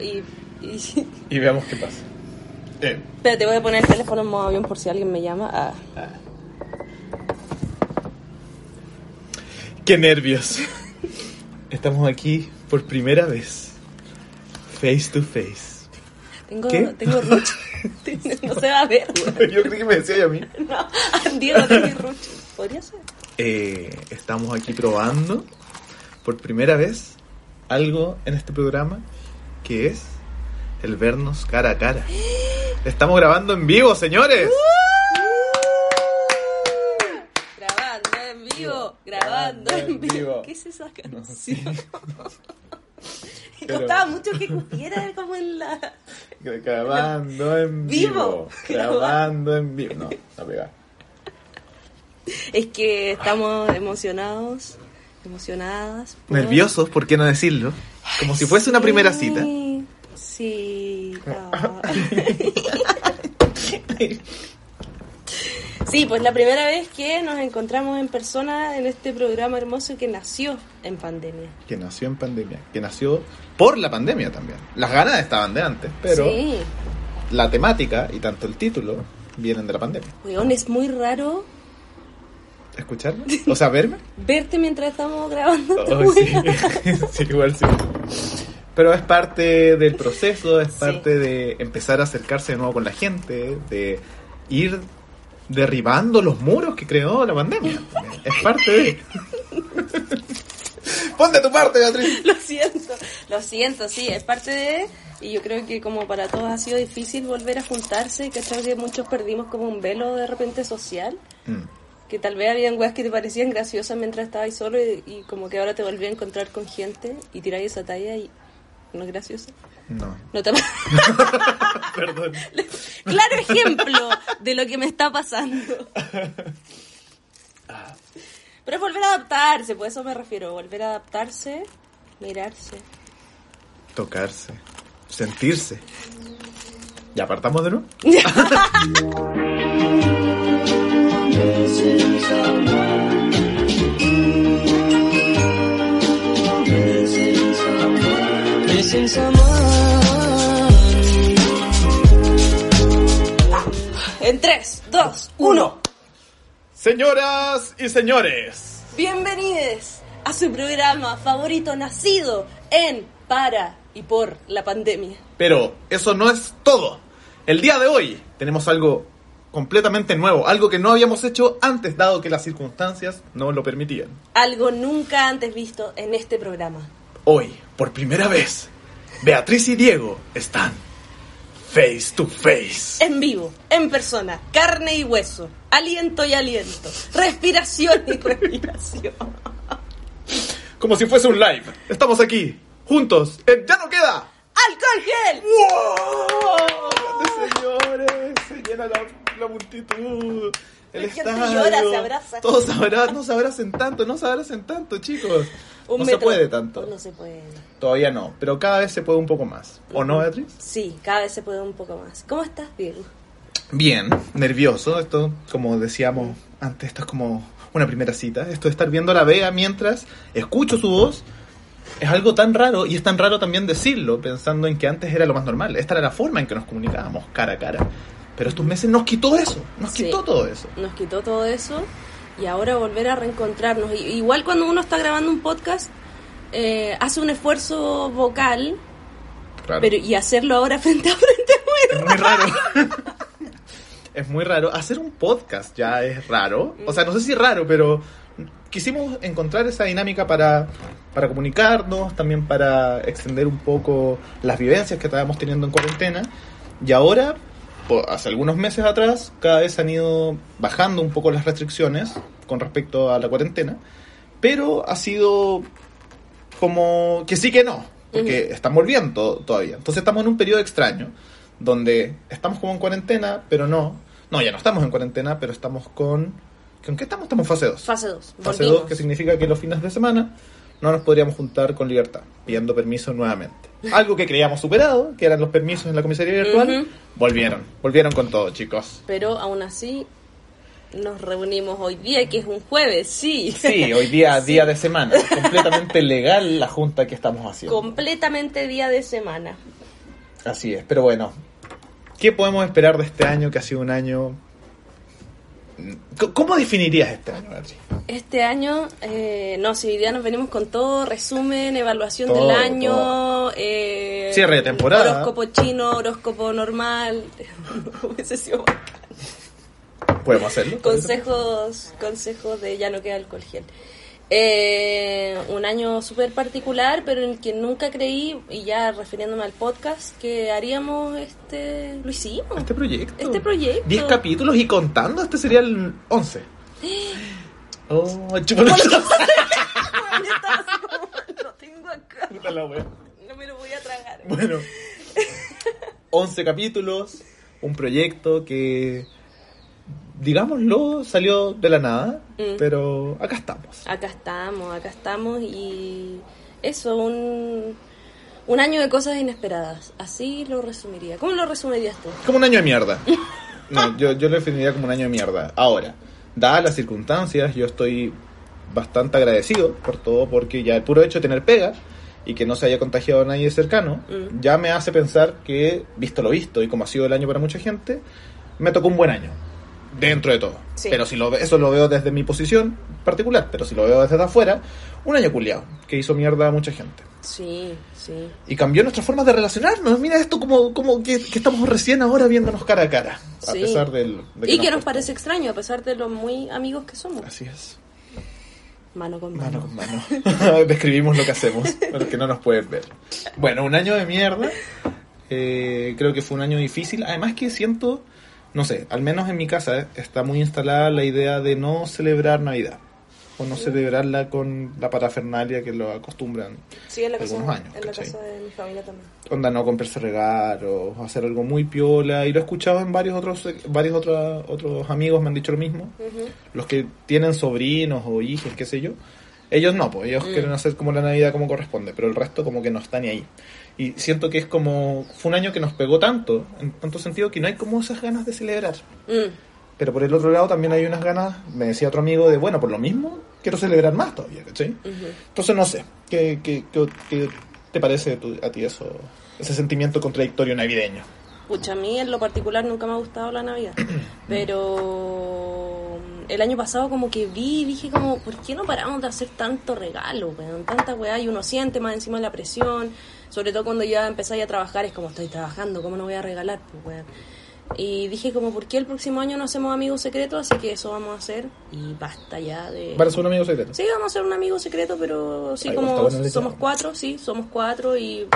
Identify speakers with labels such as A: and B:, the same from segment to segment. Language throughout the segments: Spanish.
A: y, y-
B: Y veamos qué pasa. Eh,
A: Espérate, voy a poner el teléfono en modo avión por si alguien me llama. Ah.
B: qué nervios. Estamos aquí por primera vez. Face to face.
A: Tengo,
B: ¿Qué?
A: tengo rucho. no se va a ver.
B: Yo creí que me decía a mí.
A: No, ah, Diego, tengo rucho. ¿Podría ser?
B: Eh, estamos aquí probando por primera vez algo en este programa que es el vernos cara a cara. Estamos grabando en vivo, señores.
A: Grabando en vivo, grabando en vivo. ¿Qué es esa
B: No
A: canción?
B: pero-
A: costaba mucho que cupiera como en la...
B: Grabando en
A: Vivo.
B: vivo. Grabando en vivo. No, no pega.
A: Es que estamos emocionados, emocionadas. por-
B: Nerviosos, ¿por qué no decirlo? Como si fuese una primera cita.
A: Sí, Sí. Sí, pues la primera vez que nos encontramos en persona en este programa hermoso que nació en pandemia.
B: Que nació en pandemia. Que nació por la pandemia también. Las ganas estaban de antes, pero
A: Sí,
B: la temática y tanto el título vienen de la pandemia.
A: weón, es muy raro
B: ¿Escucharme? O sea, verme.
A: verte mientras estamos grabando.
B: Oh, sí, igual sí. Pero es parte del proceso, es
A: Sí.
B: parte de empezar a acercarse de nuevo con la gente, de ir derribando los muros que creó la pandemia. Es parte de... Ponte tu parte, Beatriz.
A: Lo siento, lo siento, sí, es parte de... Y yo creo que como para todos ha sido difícil volver a juntarse, que creo que muchos perdimos como un velo de repente social,
B: Mm.
A: que tal vez habían weas que te parecían graciosas mientras estabas solo y, y como que ahora te volví a encontrar con gente y tiráis esa talla y no es gracioso.
B: No,
A: No te...
B: perdón.
A: claro ejemplo de lo que me está pasando. Pero es volver a adaptarse, por eso me refiero, volver a adaptarse, mirarse.
B: Tocarse, sentirse. ¿Ya apartamos de nuevo?
A: En 3, 2, 1.
B: Señoras y señores,
A: Bienvenidos a su programa favorito nacido en, para y por la pandemia.
B: Pero eso no es todo. El día de hoy tenemos algo completamente nuevo, algo que no habíamos hecho antes dado que las circunstancias no lo permitían.
A: Algo nunca antes visto en este programa.
B: Hoy, por primera vez, Beatriz y Diego están face to face.
A: En vivo, en persona, carne y hueso, aliento y aliento, respiración y respiración.
B: Como si fuese un live. Estamos aquí, juntos, en Ya no queda.
A: ¡Alcohol gel!
B: ¡Wow! Señores, se llena la, la multitud. El estadio.
A: llora, se abraza.
B: Todos abrazan, no se abracen tanto, no se abracen tanto, chicos.
A: Un
B: no se puede tanto.
A: No se puede.
B: Todavía no, pero cada vez se puede un poco más. ¿O no, Beatriz?
A: Sí, cada vez se puede un poco más. ¿Cómo estás, Diego?
B: Bien, nervioso. Esto, como decíamos antes, esto es como una primera cita. Esto de estar viendo a la Bea mientras escucho su voz es algo tan raro y es tan raro también decirlo, pensando en que antes era lo más normal. Esta era la forma en que nos comunicábamos, cara a cara. Pero estos meses nos quitó eso, nos
A: Sí.
B: quitó todo eso.
A: Nos quitó todo eso y ahora volver a reencontrarnos. Igual cuando uno está grabando un podcast, eh, hace un esfuerzo vocal,
B: Claro.
A: pero y hacerlo ahora frente a frente es muy
B: Es muy raro. es muy raro. Hacer un podcast ya es raro. O sea, no sé si raro, pero quisimos encontrar esa dinámica para, para comunicarnos, también para extender un poco las vivencias que estábamos teniendo en cuarentena. Y ahora, hace algunos meses atrás, cada vez han ido bajando un poco las restricciones con respecto a la cuarentena. Pero ha sido como que sí que no, porque están volviendo todavía. Entonces estamos en un periodo extraño, donde estamos como en cuarentena, pero no. No, ya no estamos en cuarentena, pero estamos con... ¿Con qué estamos? Estamos en fase 2.
A: Fase 2.
B: Fase 2, que significa que los fines de semana no nos podríamos juntar con libertad, pidiendo permiso nuevamente. Algo que creíamos superado, que eran los permisos en la comisaría virtual, volvieron. Volvieron con todo, chicos.
A: Pero aún así nos reunimos hoy día, que es un jueves, sí.
B: Sí, hoy día, día de semana. Completamente legal la junta que estamos haciendo.
A: Completamente día de semana.
B: Así es, pero bueno, ¿qué podemos esperar de este año que ha sido un año... ¿Cómo definirías este año, Beatriz?
A: Este año, eh, no, si día nos venimos con todo, resumen, evaluación
B: Todo,
A: del año, eh,
B: Cierre de temporada.
A: Horóscopo chino, horóscopo normal. Hubiese sido.
B: ¿Podemos hacerlo?
A: consejos, consejos de ya no queda alcohol gel. Eh, un año súper particular, pero en el que nunca creí, y ya refiriéndome al podcast, que haríamos este. Lo hicimos.
B: Este proyecto.
A: Este proyecto.
B: 10 capítulos y contando, este sería el 11. Oh, chupa
A: Bueno, yo estaba así como, Lo tengo acá. No me lo voy a tragar.
B: Bueno, 11 capítulos, un proyecto que, digámoslo, salió de la nada,
A: Mm.
B: pero acá estamos.
A: Acá estamos, acá estamos y eso, un, un año de cosas inesperadas. Así lo resumiría. ¿Cómo lo resumirías tú?
B: Como un año de mierda. No, yo, yo lo definiría como un año de mierda. Ahora, dadas las circunstancias, yo estoy bastante agradecido por todo, porque ya el puro hecho de tener pega y que no se haya contagiado a nadie cercano,
A: Mm.
B: ya me hace pensar que, visto lo visto y como ha sido el año para mucha gente, me tocó un buen año. Dentro de todo.
A: Sí.
B: Pero si lo eso lo veo desde mi posición particular, pero si lo veo desde afuera, un año culiado, que hizo mierda a mucha gente.
A: Sí, sí.
B: Y cambió nuestra forma de relacionarnos. Mira esto como, como que, que estamos recién ahora viéndonos cara a cara. A pesar del... de
A: y que nos parece extraño, a pesar de lo muy amigos que somos.
B: Así es.
A: Mano con
B: Mano
A: mano.
B: con mano. Describimos lo que hacemos, pero que no nos pueden ver. Bueno, un año de mierda. Eh, creo que fue un año difícil. Además que siento, no sé, al menos en mi casa eh, está muy instalada la idea de no celebrar Navidad. O no celebrarla con la parafernalia que lo acostumbran.
A: Sí, en la casa,
B: Algunos años,
A: en la casa de mi familia también.
B: onda no comprarse regalos, hacer algo muy piola, y lo he escuchado en varios otros varios otros otros amigos me han dicho lo mismo, los que tienen sobrinos o hijos, qué sé yo, ellos no, pues ellos
A: Mm.
B: quieren hacer como la Navidad como corresponde, pero el resto como que no está ni ahí. Y siento que es como fue un año que nos pegó tanto, en tanto sentido que no hay como esas ganas de celebrar.
A: Mm.
B: Pero por el otro lado también hay unas ganas, me decía otro amigo, de bueno, por lo mismo quiero celebrar más todavía, ¿cachai?
A: Ujú.
B: Entonces no sé, ¿qué, qué, qué- qué te parece tu- a ti eso, ese sentimiento contradictorio navideño?
A: Pucha, a mí en lo particular nunca me ha gustado la Navidad. Pero el año pasado como que vi y dije como, ¿por qué no paramos de hacer tanto regalo, weón? Tanta weá y uno siente más encima la presión. Sobre todo cuando ya empezáis a trabajar, es como estoy trabajando, ¿cómo no voy a regalar? Pues, weón. Y dije como, ¿por qué el próximo año no hacemos amigos secretos? Así que eso vamos a hacer y basta ya de...
B: Para ser un amigo secreto.
A: Sí, vamos a ser un amigo secreto, pero sí,
B: Ay,
A: como somos cuatro, sí, somos cuatro y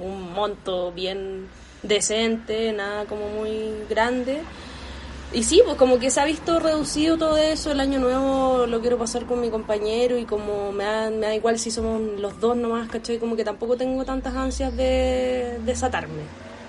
A: un monto bien decente, nada como muy grande. Y sí, pues como que se ha visto reducido todo eso, el año nuevo lo quiero pasar con mi compañero y como me da, me da igual si somos los dos nomás, ¿cachai? Como que tampoco tengo tantas ansias de desatarme.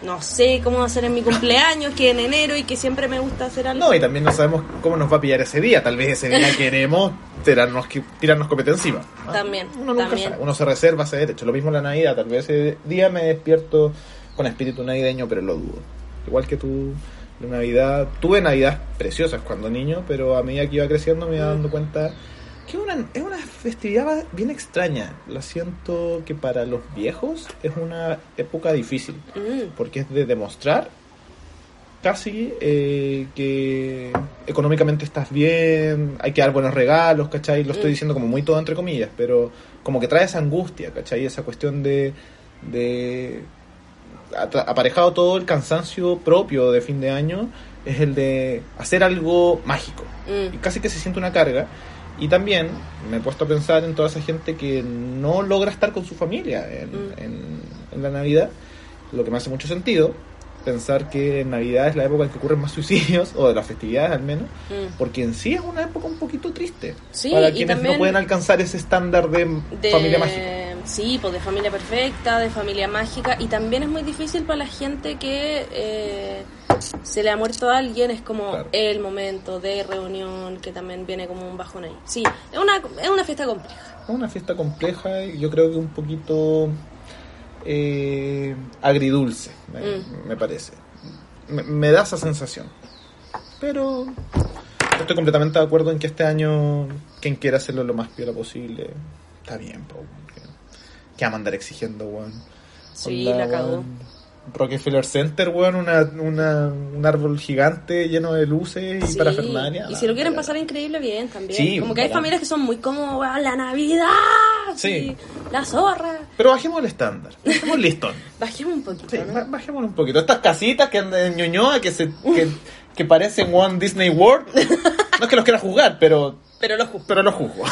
A: No sé cómo va a ser en mi cumpleaños, que en enero y que siempre me gusta hacer algo.
B: No, y también no sabemos cómo nos va a pillar ese día. Tal vez ese día queremos tirarnos, tirarnos copete encima. ¿ah?
A: También,
B: Uno nunca
A: también.
B: sabe. Uno se reserva ese derecho. Lo mismo en la Navidad. Tal vez ese día me despierto con espíritu navideño, pero lo dudo. Igual que tú, la Navidad. Tuve Navidades preciosas cuando niño, pero a medida que iba creciendo me iba dando cuenta que es una, es una festividad bien extraña. La siento que para los viejos es una época difícil
A: Mm,
B: porque es de demostrar casi eh, que económicamente estás bien, hay que dar buenos regalos, ¿cachai? Lo estoy
A: Mm.
B: diciendo como muy todo entre comillas, pero como que trae esa angustia, ¿cachai? Esa cuestión de... de aparejado todo el cansancio propio de fin de año es el de hacer algo mágico
A: mm.
B: y casi que se siente una carga. Y también me he puesto a pensar en toda esa gente que no logra estar con su familia en,
A: Mm.
B: en- en la Navidad, lo que me hace mucho sentido, pensar que en Navidad es la época en que ocurren más suicidios, o de las festividades al menos,
A: Mm.
B: porque en sí es una época un poquito triste
A: Sí,
B: para quienes no pueden alcanzar ese estándar de,
A: de
B: familia mágica.
A: Sí, pues de familia perfecta, de familia mágica. Y también es muy difícil para la gente que eh, se le ha muerto a alguien. Es como
B: Claro.
A: el momento de reunión que también viene como un bajón ahí. Sí, es una, es una fiesta compleja.
B: Es una fiesta compleja y yo creo que un poquito eh, agridulce, me,
A: Mm.
B: me parece. Me, me da esa sensación. Pero estoy completamente de acuerdo en que este año quien quiera hacerlo lo más piola posible, está bien, po, que vamos a andar exigiendo, weón.
A: Sí,
B: Onda,
A: la cagó.
B: Rockefeller Center, weón, una, una, un árbol gigante lleno de luces y
A: Sí,
B: parafernalia.
A: Y si lo quieren pasar increíble, bien también.
B: Sí,
A: como que hay familias que son muy como "Weón, la Navidad,
B: Sí.
A: la zorra.
B: Pero bajemos el estándar. Bajemos el listón.
A: Bajemos un poquito,
B: Sí,
A: ¿no?
B: ba- bajémoslo un poquito. Estas casitas que andan en Ñuñoa que, se, que, que parecen One Disney World. No es que los quiera juzgar, pero,
A: Pero lo juzgo.
B: pero los juzgo.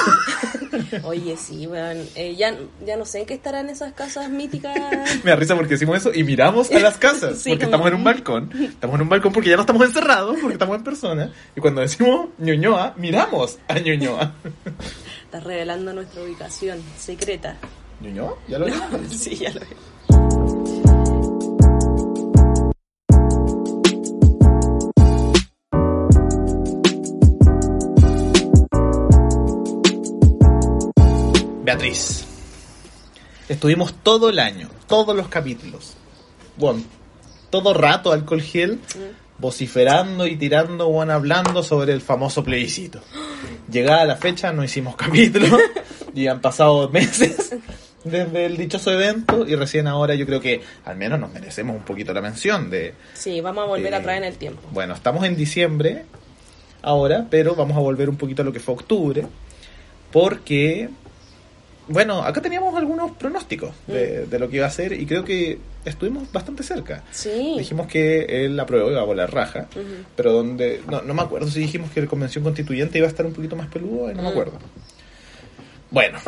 A: Oye, sí, weón. Eh, ya, ya no sé en qué estarán esas casas míticas.
B: Me da risa porque decimos eso y miramos a las casas.
A: Sí,
B: porque
A: como-
B: estamos en un balcón. Estamos en un balcón porque ya no estamos encerrados, porque estamos en persona. Y cuando decimos Ñuñoa, miramos a Ñuñoa.
A: Está revelando nuestra ubicación secreta.
B: ¿Ñuñoa? ¿Ya lo vimos?
A: Sí, ya lo veo.
B: Beatriz. Estuvimos todo el año, todos los capítulos. Bueno, todo rato alcohol gel, vociferando y tirando, bueno, hablando sobre el famoso plebiscito. Llegada la fecha, no hicimos capítulo y han pasado meses desde el dichoso evento y recién ahora yo creo que al menos nos merecemos un poquito la mención de...
A: Sí, vamos a volver
B: Eh,
A: atrás en el tiempo.
B: Bueno, estamos en diciembre ahora, pero vamos a volver un poquito a lo que fue octubre, porque, bueno, acá teníamos algunos pronósticos de, de lo que iba a ser y creo que estuvimos bastante cerca.
A: Sí.
B: Dijimos que él aprobó iba a volar raja, pero donde no, no me acuerdo si dijimos que la convención constituyente iba a estar un poquito más peludo, no me
A: Mm.
B: acuerdo. Bueno,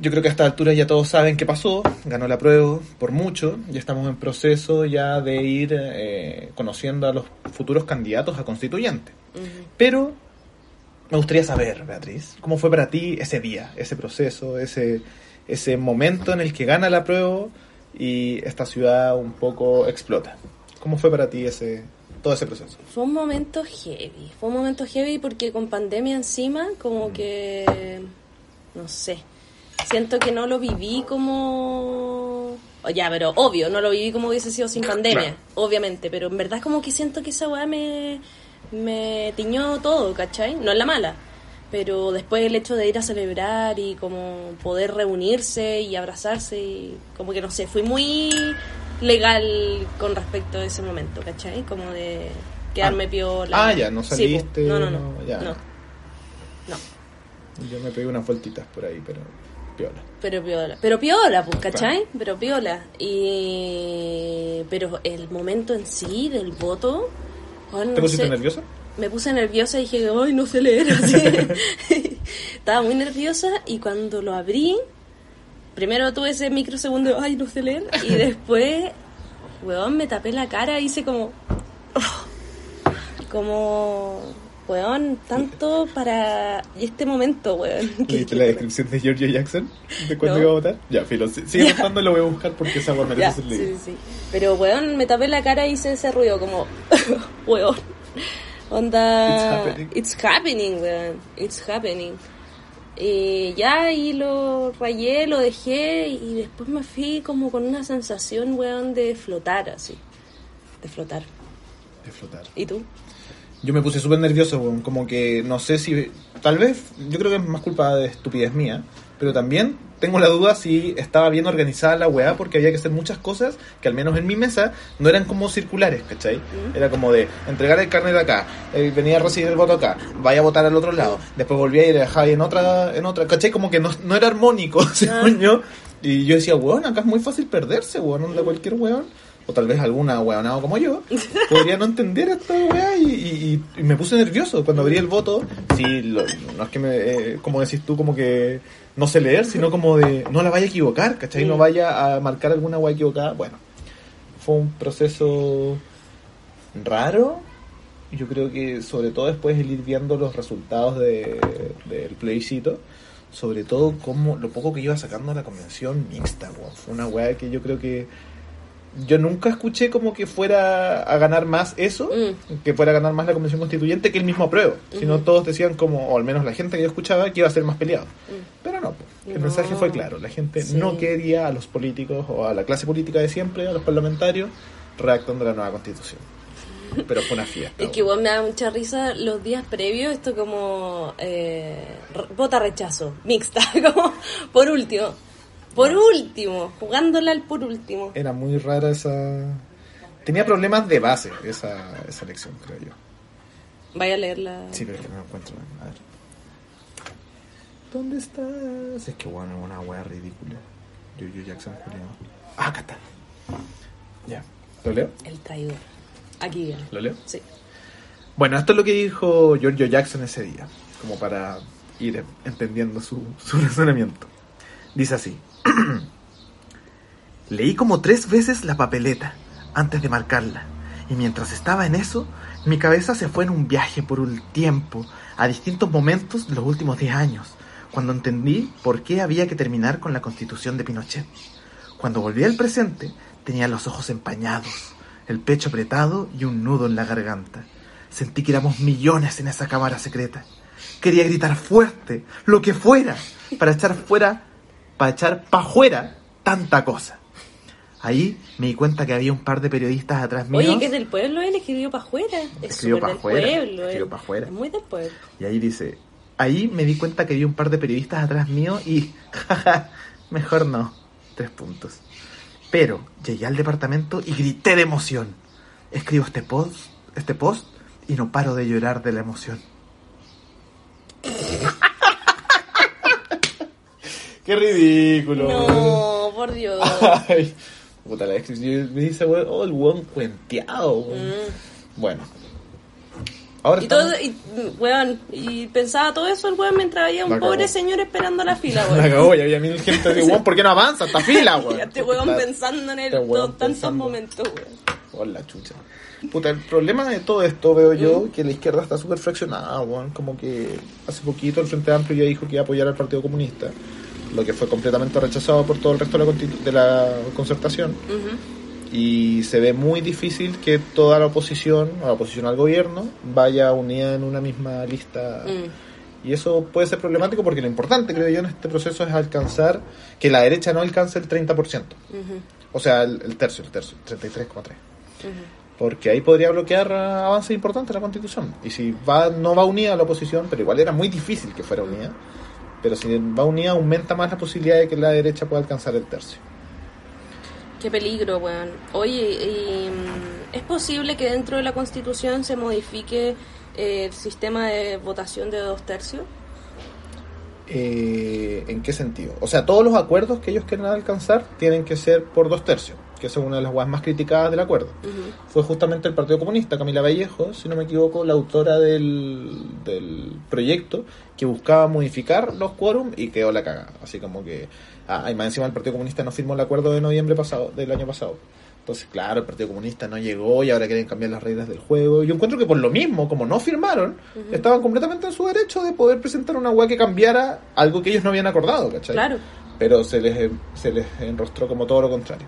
B: yo creo que a esta altura ya todos saben qué pasó, ganó la prueba por mucho, ya estamos en proceso ya de ir eh, conociendo a los futuros candidatos a constituyente. Pero me gustaría saber, Beatriz, ¿cómo fue para ti ese día, ese proceso, ese, ese momento en el que gana la prueba y esta ciudad un poco explota? ¿Cómo fue para ti ese todo ese proceso?
A: Fue un momento heavy. Fue un momento heavy porque con pandemia encima, como que. No sé. Siento que no lo viví como. o ya, pero obvio, no lo viví como hubiese sido sin pandemia,
B: Claro.
A: obviamente. Pero en verdad, como que siento que esa weá me. Me tiñó todo, ¿cachai? No es la mala. Pero después el hecho de ir a celebrar y como poder reunirse y abrazarse, y como que no sé, fui muy legal con respecto a ese momento, ¿cachai? Como de quedarme
B: Ah.
A: piola.
B: Ah, ya, no saliste,
A: no, no, no.
B: no, ya.
A: no. No,
B: Yo me pegué unas vueltitas por ahí, pero piola.
A: pero piola. Pero piola, pues, ¿cachai? Pero piola. Y... Pero el momento en sí del voto... bueno,
B: ¿Te pusiste
A: sé,
B: nerviosa?
A: Me puse nerviosa y dije, ay, no sé leer. así. Estaba muy nerviosa y cuando lo abrí, primero tuve ese microsegundo, ay, no sé leer. Y después, weón, me tapé la cara y hice como... Como... Weón, tanto para este momento, weón.
B: ¿Leíste la descripción de Giorgio Jackson? ¿De cuándo
A: No.
B: iba a votar? Ya, filo, si- sigue votando, lo voy a buscar porque esa agua merece
A: sí,
B: leída.
A: sí, sí. Pero, weón, me tapé la cara y hice ese ruido como, weón. Onda...
B: It's happening.
A: It's happening, weón. It's happening. Y ya, y lo rayé, lo dejé y después me fui como con una sensación, weón, de flotar, así. De flotar.
B: De flotar.
A: ¿Y tú?
B: Yo me puse súper nervioso, weón, como que no sé si... Tal vez, yo creo que es más culpa de estupidez mía, pero también tengo la duda si estaba bien organizada la weá, porque había que hacer muchas cosas que al menos en mi mesa no eran como circulares, ¿cachai? Era como de entregar el carnet acá, eh, venía a recibir el voto acá, vaya a votar al otro lado, después volvía y le dejaba en otra, en otra, ¿cachai? Como que no, no era armónico, según yo. Y yo decía, weón, acá es muy fácil perderse, weón, onda cualquier weón. O tal vez alguna weonado como yo podría no entender esta weá y, y- y me puse nervioso cuando abrí el voto. Sí, lo- no es que me, eh, como decís tú, como que no sé leer, sino como de no la vaya a equivocar, ¿cachai? No vaya a marcar alguna weá equivocada. Bueno, fue un proceso raro. Yo creo que sobre todo después el ir viendo los resultados de- del plebiscito, sobre todo como lo poco que iba sacando la convención mixta, weón. Fue una weá que yo creo que yo nunca escuché como que fuera a ganar más eso,
A: Mm.
B: que fuera a ganar más la convención constituyente que el mismo apruebo. Sino
A: Ujú.
B: todos decían como, o al menos la gente que yo escuchaba, que iba a ser más peleado. Pero no, el
A: No.
B: mensaje fue claro. La gente
A: Sí.
B: no quería a los políticos o a la clase política de siempre, a los parlamentarios, redactando la nueva constitución. Pero fue una fiesta.
A: Es que igual me da mucha risa los días previos, esto como eh, vota rechazo, mixta, como por último, por último, jugándola al por último.
B: Era muy rara esa... Tenía problemas de base esa, esa elección, creo yo.
A: Vaya a leerla.
B: Sí, pero es que no lo encuentro. A ver. ¿Dónde estás? Es que bueno, es una wea ridícula. Yo-Yo Jackson, Julián. Ah, acá está. Ya. ¿Lo leo?
A: El traidor. Aquí viene.
B: ¿Lo leo?
A: Sí.
B: Bueno, esto es lo que dijo Giorgio Jackson ese día, como para ir entendiendo su, su razonamiento. Dice así. Leí como tres veces la papeleta antes de marcarla, y mientras estaba en eso, mi cabeza se fue en un viaje por un tiempo, a distintos momentos de los últimos 10 años, cuando entendí por qué había que terminar con la constitución de Pinochet. Cuando volví al presente, tenía los ojos empañados, el pecho apretado y un nudo en la garganta. Sentí que éramos millones en esa cámara secreta. Quería gritar fuerte, lo que fuera, para echar fuera, para echar pa' fuera tanta cosa. Ahí me di cuenta que había un par de periodistas atrás mío.
A: Oye, que es del pueblo, él escribió para afuera. Es
B: Escribió
A: súper
B: pa'
A: del
B: afuera, escribió
A: él.
B: pa' afuera.
A: Muy del pueblo.
B: Y ahí dice, ahí me di cuenta que había un par de periodistas atrás mío y, jaja, mejor no, tres puntos. Pero llegué al departamento y grité de emoción. Escribo este post, este post y no paro de llorar de la emoción. Qué ridículo.
A: No, por Dios.
B: Ay, puta la descripción. Me dice, weón, oh, el weón cuenteado.
A: Mm.
B: Bueno. Ahora
A: Y, todo, y, mm, weón, y pensaba todo eso el weón mientras había un
B: La
A: pobre señor esperando la fila,
B: La
A: weón.
B: cagó, y había mil gente de weón, ¿por qué no avanza esta fila, weón?
A: Y este weón pensando en el,
B: este
A: tantos
B: pensando.
A: momentos, weón.
B: Oh, la chucha. Puta, el problema de todo esto veo
A: Mm.
B: yo que la izquierda está súper fraccionada, weón. Como que hace poquito el Frente Amplio ya dijo que iba a apoyar al Partido Comunista, lo que fue completamente rechazado por todo el resto de la, de la concertación. Y se ve muy difícil que toda la oposición, o la oposición al gobierno, vaya unida en una misma lista.
A: Mm.
B: Y eso puede ser problemático porque lo importante, creo yo, en este proceso es alcanzar que la derecha no alcance el 30%.
A: Ujú.
B: O sea, el, el tercio, el tercio, 33,3.
A: Ujú.
B: Porque ahí podría bloquear avances importantes en la Constitución. Y si va no va unida a la oposición, pero igual era muy difícil que fuera unida, pero si va unida aumenta más la posibilidad de que la derecha pueda alcanzar el tercio.
A: Qué peligro, weón. Oye, y, ¿es posible que dentro de la Constitución se modifique eh, el sistema de votación de dos tercios?
B: Eh, ¿En qué sentido? O sea, todos los acuerdos que ellos quieren alcanzar tienen que ser por dos tercios, que es una de las guas más criticadas del acuerdo. Fue justamente el Partido Comunista, Camila Vallejo, si no me equivoco, la autora del, del proyecto que buscaba modificar los quórum y quedó la cagada. Así como que, ah, y más encima el Partido Comunista no firmó el acuerdo de noviembre pasado, del año pasado. Entonces, claro, el Partido Comunista no llegó y ahora quieren cambiar las reglas del juego. Yo encuentro que por lo mismo, como no firmaron, estaban completamente en su derecho de poder presentar una web que cambiara algo que ellos no habían acordado, ¿cachai?
A: Claro.
B: pero se les, se les enrostró como todo lo contrario.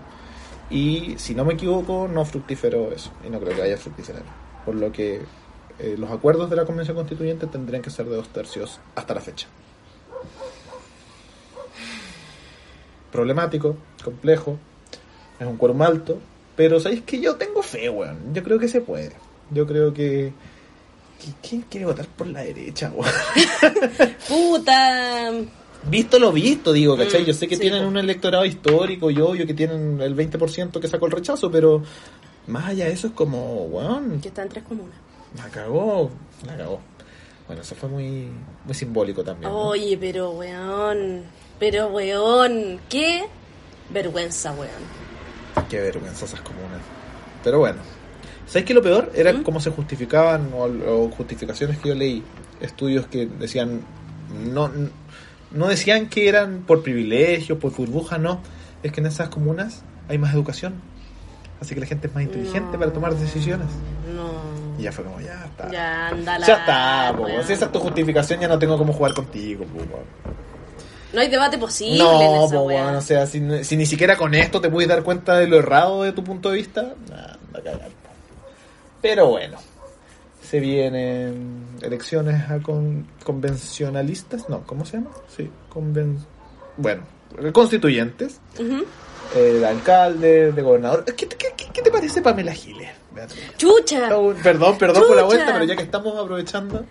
B: Y si no me equivoco, no fructíferó eso, y no creo que vaya a fructiferar. Por lo que eh, los acuerdos de la Convención Constituyente tendrían que ser de dos tercios hasta la fecha. Problemático, complejo, es un quórum alto, pero sabéis que yo tengo fe, weón. Yo creo que se puede. Yo creo que- ¿Quién quiere votar por la derecha, weón?
A: Puta.
B: Visto lo visto, digo, ¿cachai?
A: Mm,
B: Yo sé que
A: sí,
B: tienen
A: po.
B: un electorado histórico y obvio que tienen el 20% que sacó el rechazo, pero más allá de eso es como, weón,
A: Que está en tres comunas.
B: la cagó, la cagó. Bueno, eso fue muy, muy simbólico también. ¿no?
A: Oye, pero weón. Pero weón. Qué vergüenza, weón.
B: Qué vergüenza esas comunas. Pero bueno, ¿sabes qué lo peor? Era
A: ¿Mm?
B: cómo se justificaban o, o justificaciones que yo leí, estudios que decían, no, no decían que eran por privilegio, por burbuja, no. Es que en esas comunas hay más educación. Así que la gente es más inteligente
A: No.
B: para tomar decisiones.
A: No.
B: Y ya fue como, ya está.
A: Ya, anda la.
B: Ya está, po. Si esa es tu justificación, ya no tengo cómo jugar contigo, po.
A: No hay debate posible en
B: No,
A: esa
B: po,
A: weá.
B: weón, o sea, si, si ni siquiera con esto te puedes dar cuenta de lo errado de tu punto de vista, nah, anda a cagar. Pero bueno, se vienen elecciones a con, convencionalistas, no, ¿cómo se llama? Sí, conven... bueno, constituyentes, eh, de alcalde, de gobernador. ¿Qué, qué, qué- qué te parece Pamela Giles? Beatriz?
A: Chucha.
B: Perdón, perdón por la vuelta, pero ya que estamos aprovechando.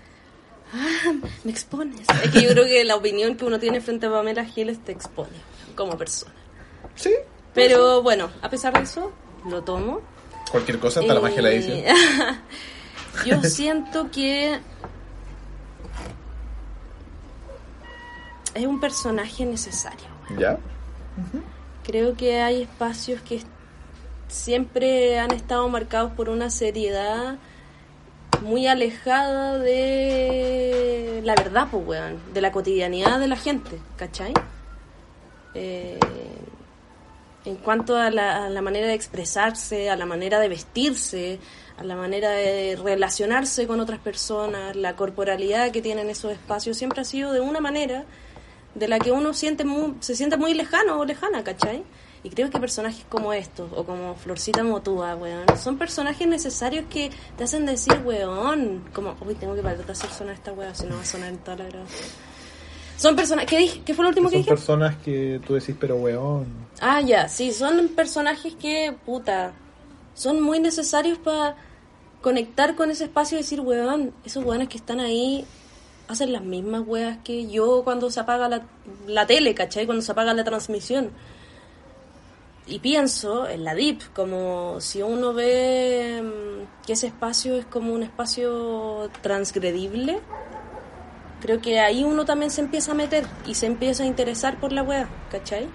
A: Me expones. Es que yo creo que la opinión que uno tiene frente a Pamela Giles te expone como persona.
B: Sí.
A: Pero bueno, a pesar de eso, lo tomo.
B: Cualquier cosa, hasta la magia la
A: Eh,
B: edición.
A: Yo siento que es un personaje necesario.
B: ¿Ya?
A: Creo que hay espacios que siempre han estado marcados por una seriedad muy alejada de la verdad, pues, weón, de la cotidianidad de la gente, ¿cachai? Eh, en cuanto a la, a la manera de expresarse, a la manera de vestirse, a la manera de relacionarse con otras personas, la corporalidad que tienen esos espacios, siempre ha sido de una manera de la que uno siente muy- se siente muy lejano o lejana, ¿cachai? Y creo que personajes como estos, o como Florcita Motúa, weón, son personajes necesarios que te hacen decir, weón, como, uy, tengo que parar de hacer sonar esta weá, si no va a sonar en toda la grabación. Son personas, ¿qué, dije? ¿qué fue lo último que
B: Son
A: dije?
B: personas que tú decís, pero weón.
A: Ah, ya, sí, son personajes que, puta, son muy necesarios para conectar con ese espacio y decir, weón, esos weones que están ahí hacen las mismas weas que yo cuando se apaga la, la tele, ¿cachai? Cuando se apaga la transmisión. Y pienso en la DIP, como si uno ve mm, que ese espacio es como un espacio transgredible, creo que ahí uno también se empieza a meter y se empieza a interesar por la wea, ¿cachai?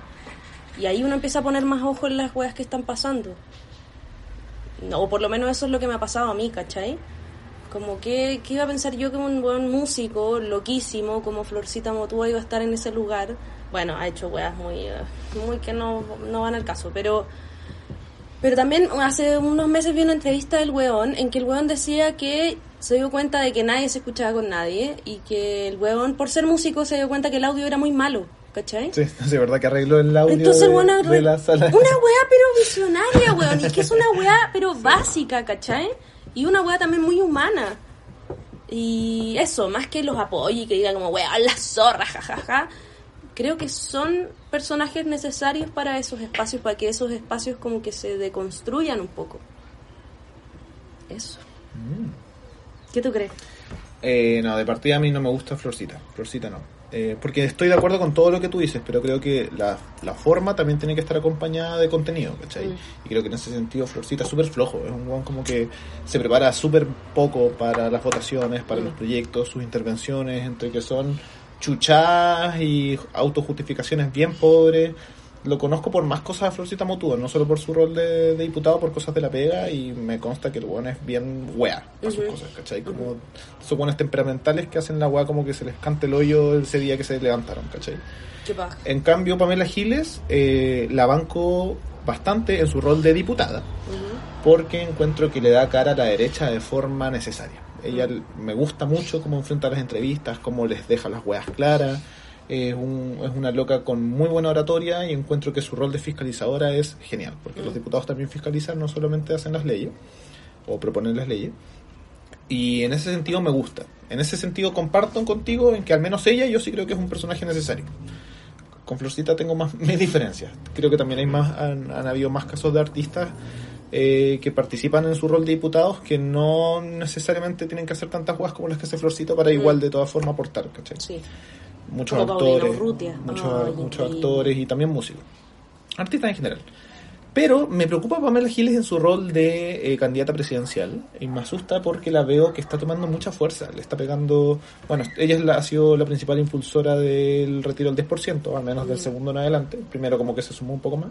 A: Y ahí uno empieza a poner más ojo en las weas que están pasando. No, o por lo menos eso es lo que me ha pasado a mí, ¿cachai? Como que, que iba a pensar yo que un buen músico loquísimo como Florcita Motúa iba a estar en ese lugar. Bueno, ha hecho weas muy, muy que no, no van al caso, pero... Pero también hace unos meses vi una entrevista del weón en que el weón decía que se dio cuenta de que nadie se escuchaba con nadie y que el weón, por ser músico, se dio cuenta que el audio era muy malo, ¿cachai?
B: Sí, sí, verdad que arregló el audio
A: Entonces,
B: de,
A: bueno,
B: de la sala.
A: una weá pero visionaria, weón. Y que es una weá pero básica, ¿cachai? Y una weá también muy humana. Y eso, más que los apoye y que digan como weá, la zorra, jajaja. Creo que son personajes necesarios para esos espacios, para que esos espacios como que se deconstruyan un poco. Eso. ¿Qué tú crees?
B: Eh, no, de partida a mí no me gusta Florcita. Florcita no. Eh, porque estoy de acuerdo con todo lo que tú dices, pero creo que la, la forma también tiene que estar acompañada de contenido, ¿cachai?
A: Mm.
B: Y creo que en ese sentido Florcita es súper flojo. Es un weón como que se prepara súper poco para las votaciones, para
A: Mm.
B: los proyectos, sus intervenciones, entre que son chuchadas y autojustificaciones bien pobres. Lo conozco por más cosas a Florcita Motúa, no solo por su rol de, de diputado, por cosas de la pega, y me consta que el weón es bien wea para sus cosas, ¿cachai? Como esos weones temperamentales que hacen la wea como que se les cante el hoyo ese día que se levantaron, ¿cachai? En cambio, Pamela Giles eh, la banco bastante en su rol de diputada, porque encuentro que le da cara a la derecha de forma necesaria. Ella me gusta mucho cómo enfrenta las entrevistas, cómo les deja las weas claras. Es, un- es una loca con muy buena oratoria y encuentro que su rol de fiscalizadora es genial, porque los diputados también fiscalizan, no solamente hacen las leyes o proponen las leyes. Y en ese sentido me gusta. En ese sentido comparto contigo en que al menos ella yo sí creo que es un personaje necesario. Con Florcita tengo más mis diferencias. Creo que también hay más, han, han habido más casos de artistas eh, que participan en su rol de diputados que no necesariamente tienen que hacer tantas guas como las que hace Florcita para igual de todas formas aportar, ¿cachai?
A: Sí.
B: Muchos
A: Como
B: actores, muchos, actores y también músicos. Artistas en general. Pero me preocupa Pamela Giles en su rol de eh, candidata presidencial y me asusta porque la veo que está tomando mucha fuerza. Le está pegando. Bueno, ella la- ha sido la principal impulsora del retiro del 10%, al menos del segundo en adelante. Primero, como que se sumó un poco más.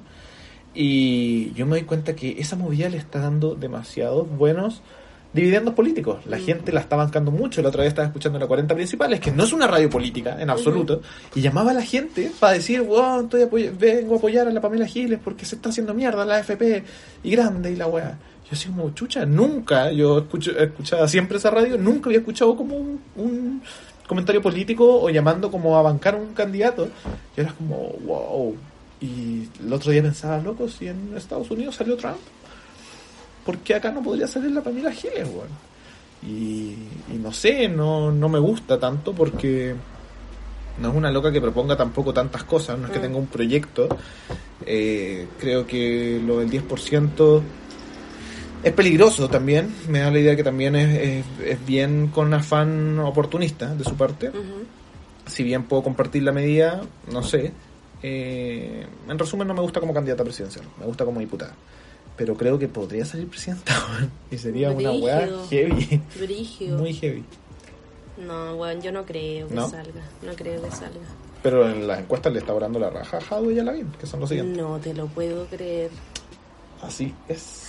B: Y yo me doy cuenta que esa movida le está dando demasiados buenos dividendos políticos. La gente la está bancando mucho. La otra vez estaba escuchando la 40 Principales, que no es una radio política en absoluto, y llamaba a la gente para decir, wow, estoy apoy- vengo a apoyar a la Pamela Giles porque se está haciendo mierda la AFP y grande y la weá. Yo así como, chucha, nunca, yo escucho, escuchaba siempre esa radio, nunca había escuchado como un, un comentario político o llamando como a bancar un candidato. Y era como, wow. Y el otro día pensaba, loco, si en Estados Unidos salió Trump, ¿por qué acá no podría salir la Pamela Giles, weón? Y, y no sé, no, no me gusta tanto porque no es una loca que proponga tampoco tantas cosas, no es que
A: Mm.
B: tenga un proyecto. Eh, creo que lo del 10% es peligroso también, me da la idea que también es, es, es bien con afán oportunista de su parte si bien puedo compartir la medida, no sé. Eh, en resumen, no me gusta como candidata presidencial, me gusta como diputada. Pero creo que podría salir presidenta. Y sería una weá heavy.
A: Brígido.
B: Muy heavy.
A: No, weón, yo no creo que
B: ¿No?
A: salga. No creo que salga.
B: Pero en las encuestas le está orando la raja a Jadwe y a Lavín, que son los siguientes.
A: No te lo puedo creer.
B: Así es.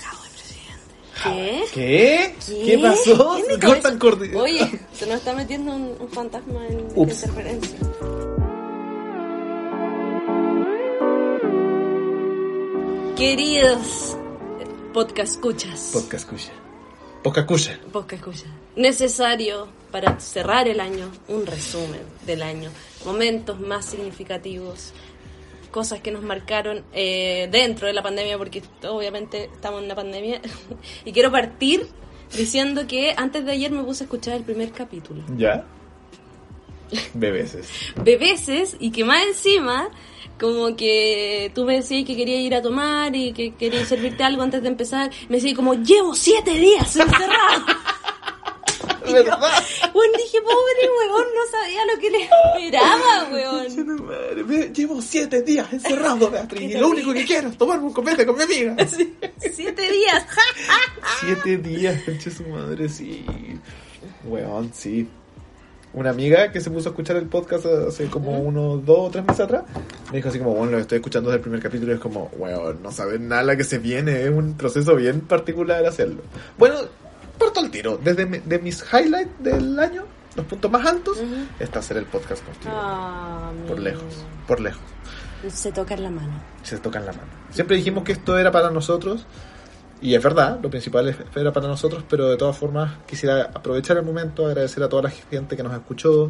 A: ¿Qué?
B: ¿Qué? ¿Qué, pasó?
A: ¿Quién
B: Se
A: dijo
B: cortan
A: eso?
B: cordi-
A: Oye, se nos está metiendo un, un fantasma en
B: Ups.
A: interferencia. Queridos podcast escuchas.
B: Podcast escucha. Podcast escucha.
A: Podcast escucha. Necesario para cerrar el año, un resumen del año. Momentos más significativos. Cosas que nos marcaron eh, dentro de la pandemia, porque obviamente estamos en una pandemia. y quiero partir diciendo que antes de ayer me puse a escuchar el primer capítulo.
B: ¿Ya? Bebeses.
A: bebeses y que más encima como que tú me decías que quería ir a tomar y que quería servirte algo antes de empezar me decías como llevo siete días encerrado
B: ¿Verdad?
A: bueno dije pobre weón no sabía lo que le esperaba weón
B: me- Llevo siete días encerrado, Beatriz, y lo único que quiero es tomarme un copete con mi amiga.
A: siete días
B: Siete días, conche su madre, sí. Weón, sí. Una amiga que se puso a escuchar el podcast hace como unos dos o tres meses atrás, me dijo así como, bueno, lo estoy escuchando desde el primer capítulo y es como, weón, no saben nada la que se viene, es un proceso bien particular hacerlo. Bueno, parto al tiro, desde mi- de mis highlights del año, los puntos más altos,
A: Ujú.
B: está hacer el podcast contigo.
A: Ah,
B: por lejos, por lejos.
A: se toca en la mano
B: se tocan la mano. Siempre dijimos que esto era para nosotros, y es verdad, lo principal es- era para nosotros, pero de todas formas quisiera aprovechar el momento, agradecer a toda la gente que nos escuchó,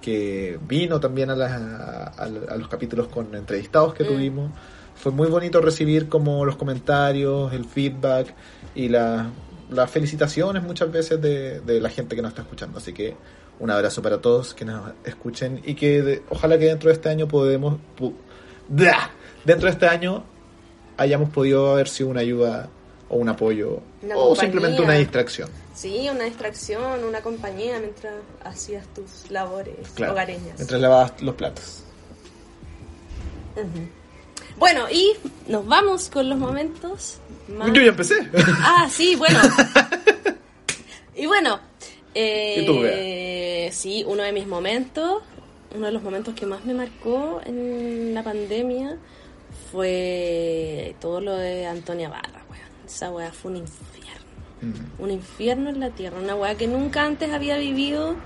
B: que vino también a, las- a- a los capítulos con entrevistados que
A: Mm.
B: tuvimos. Fue muy bonito recibir como los comentarios, el feedback y la- las felicitaciones muchas veces de, de la gente que nos está escuchando. Así que un abrazo para todos que nos escuchen y que de- ojalá que dentro de este año podemos... pu-. Dentro de este año hayamos podido haber sido una ayuda o un apoyo
A: Una
B: o
A: compañía.
B: simplemente una distracción.
A: sí una distracción una compañía mientras hacías tus labores
B: Claro,
A: hogareñas
B: mientras lavabas los platos.
A: Bueno, y nos vamos con los momentos más...
B: Yo ya empecé.
A: Ah, sí, bueno. y bueno, eh, sí, uno de mis momentos, uno de los momentos que más me marcó en la pandemia fue todo lo de Antonia Barra. Esa weá fue un infierno.
B: Mm.
A: Un infierno en la tierra, una weá que nunca antes había vivido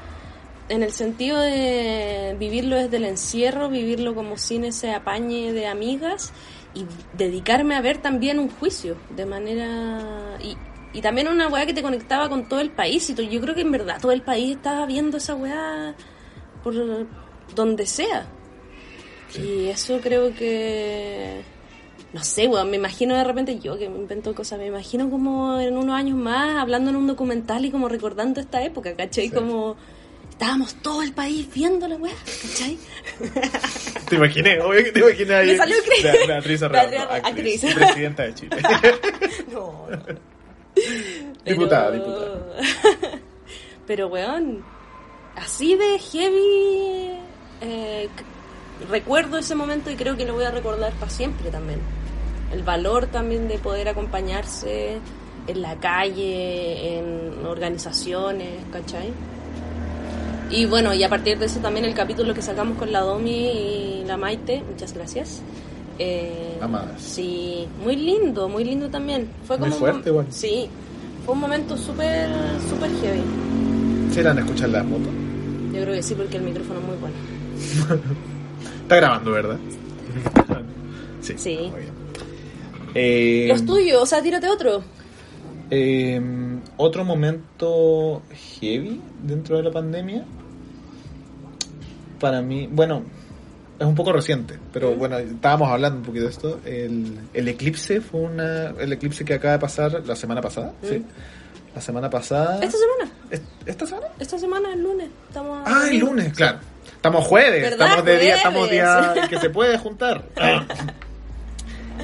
A: en el sentido de vivirlo desde el encierro, vivirlo como sin ese apañe de amigas y dedicarme a ver también un juicio de manera... Y, y también una weá que te conectaba con todo el país y yo creo que en verdad todo el país estaba viendo esa weá por donde sea. Y eso creo que... No sé, weón, me imagino de repente yo que me invento cosas, me imagino como en unos años más hablando en un documental y como recordando esta época, ¿cachai?
B: Sí.
A: Como estábamos todo el país viendo la weá, ¿cachai?
B: Te imaginé, obvio que te imaginé ahí.
A: Me salió
B: Beatriz
A: Beatriz-
B: actriz,
A: actriz.
B: presidenta de Chile.
A: No, no.
B: Diputada,
A: Pero-
B: diputada.
A: Pero, weón, así de heavy. eh, recuerdo ese momento y creo que lo voy a recordar para siempre también. El valor también de poder acompañarse en la calle, en organizaciones, ¿cachai? Y bueno, y a partir de eso también el capítulo que sacamos con la Domi y la Maite, muchas gracias. Eh,
B: Amadas.
A: Sí, muy lindo, muy lindo también. Fue
B: Muy
A: como un
B: fuerte, igual.
A: Sí, fue un momento súper, súper heavy.
B: ¿Se irán a escuchar la moto?
A: Yo creo que sí, porque el micrófono es muy bueno.
B: Está grabando, ¿verdad? Sí.
A: Sí.
B: Muy bien. Eh,
A: Los tuyos, o sea, tírate otro.
B: eh, otro momento heavy dentro de la pandemia. Para mí, bueno, es un poco reciente, pero bueno, estábamos hablando un poquito de esto. El, el eclipse fue una, el eclipse que acaba de pasar la semana pasada,
A: Mm.
B: sí. La semana pasada.
A: Esta semana,
B: ¿Es- ¿Esta semana?
A: esta semana, el lunes. Estamos
B: Ah, el lunes, claro. Estamos jueves, estamos de día, estamos día que se puede juntar.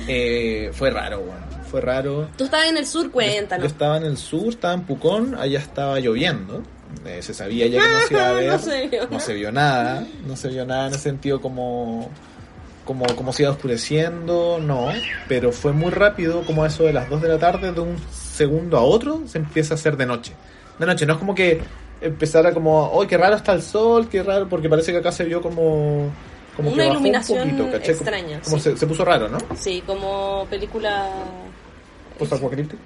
B: Eh, fue raro, bueno. Fue raro.
A: Tú estabas en el sur,
B: Yo
A: cuéntanos.
B: estaba en el sur, estaba en Pucón, allá estaba lloviendo. Eh, se sabía ya que no se iba a ver.
A: No se vio
B: no se vio nada. No se vio nada en el sentido como como, como se iba oscureciendo, no, pero fue muy rápido, como eso de las 2 de la tarde, de un segundo a otro, se empieza a hacer de noche. De noche, no es como que empezara como, ¡oh, qué raro está el sol! ¡Qué raro! Porque parece que acá se vio como... como
A: Una
B: que bajó
A: iluminación extraña,
B: Como,
A: sí.
B: se, se puso raro, ¿no?
A: Sí, como película...
B: Post-apocalíptico.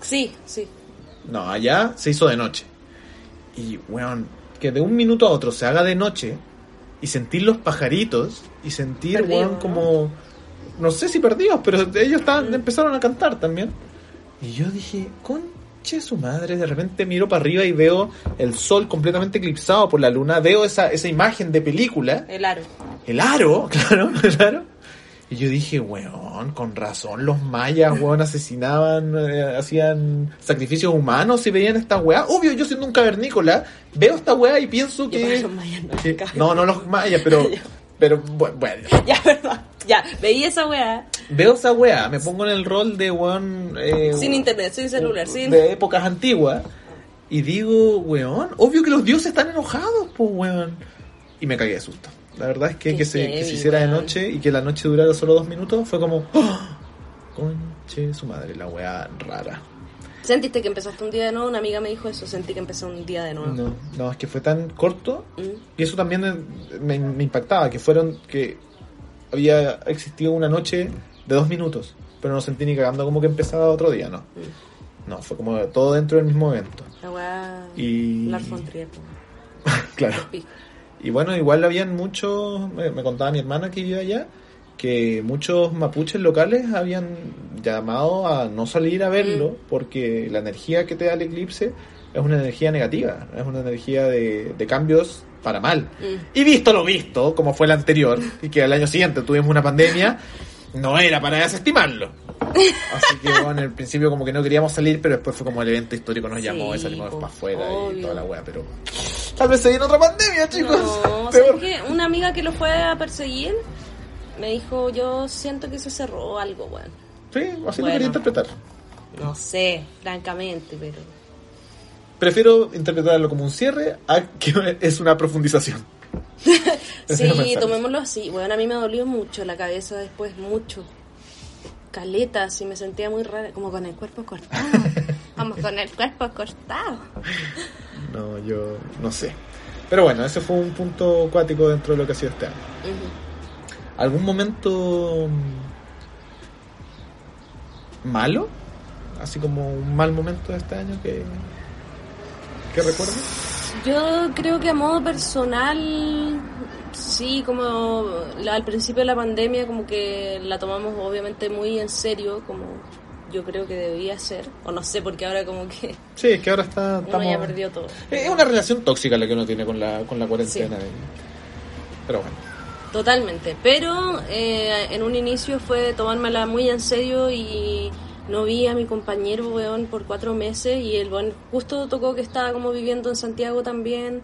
A: Sí, sí.
B: No, allá se hizo de noche. Y, weón, que de un minuto a otro se haga de noche y sentir los pajaritos y sentir, weón,
A: ¿no?
B: como. No sé si perdidos, pero ellos estaban,
A: Mm.
B: empezaron a cantar también. Y yo dije, conche su madre. De repente miro para arriba y veo el sol completamente eclipsado por la luna. Veo esa, esa imagen de película.
A: El aro.
B: El aro, claro, el aro. Y yo dije, weón, con razón, los mayas, weón, asesinaban, eh, hacían sacrificios humanos y veían esta weá. Obvio, yo siendo un cavernícola, veo esta weá y pienso que...
A: para los mayas no,
B: que- no, no los mayas, pero... pero bu- bueno,
A: Ya, perdón. Ya, veí esa weá.
B: veo esa weá, me pongo en el rol de weón... eh,
A: Sin internet, sin celular, sin...
B: de épocas antiguas. Y digo, weón, obvio que los dioses están enojados, pues, weón. Y me cagué de susto. La verdad es que que se, que se hiciera de noche y que la noche durara solo dos minutos fue como, ¡oh! conche su madre, la weá rara.
A: ¿Sentiste que empezaste un día de nuevo? Una amiga me dijo eso, sentí que empezó un día de nuevo.
B: No, no, es que fue tan corto
A: Mm.
B: y eso también me, me impactaba, que fueron, que había existido una noche de dos minutos, pero no sentí ni cagando como que empezaba otro día, no.
A: Mm.
B: No, fue como todo dentro del mismo evento.
A: La weá...
B: Y...
A: Lars von Trier.
B: claro. Y bueno, igual habían muchos, me, me contaba mi hermana que vive allá, que muchos mapuches locales habían llamado a no salir a verlo porque la energía que te da el eclipse es una energía negativa, es una energía de, de cambios para mal.
A: Mm.
B: Y visto lo visto, como fue el anterior, y que al año siguiente tuvimos una pandemia, no era para desestimarlo. Así que bueno, en el principio como que no queríamos salir, pero después fue como el evento histórico nos llamó y
A: Sí,
B: salimos
A: po,
B: para afuera y toda la wea, pero tal vez se viene otra pandemia, chicos.
A: No,
B: Peor.
A: ¿sabes qué? Una amiga que lo fue a perseguir me dijo, yo siento que se cerró algo, bueno.
B: Sí, así lo
A: Bueno.
B: quería interpretar.
A: No sé, francamente, pero...
B: Prefiero interpretarlo como un cierre a que es una profundización.
A: Sí, tomémoslo así. Bueno, a mí me dolió mucho la cabeza después, mucho. Caleta, así me sentía muy rara, como con el cuerpo cortado. Vamos con el cuerpo cortado.
B: No, yo no sé. Pero bueno, ese fue un punto acuático dentro de lo que ha sido este año. ¿Algún momento mm, malo? Así como un mal momento de este año que, que recuerdes.
A: Yo creo que a modo personal, sí, como la- al principio de la pandemia, como que la tomamos obviamente muy en serio, como yo creo que debía ser, o no sé, porque ahora como que
B: Sí, es que ahora está,
A: uno
B: estamos...
A: ya perdió todo.
B: Es una relación tóxica la que uno tiene con la, con la cuarentena. Pero bueno.
A: Totalmente, pero eh, en un inicio fue tomármela muy en serio y no vi a mi compañero, weón, por cuatro meses y el weón justo tocó que estaba como viviendo en Santiago también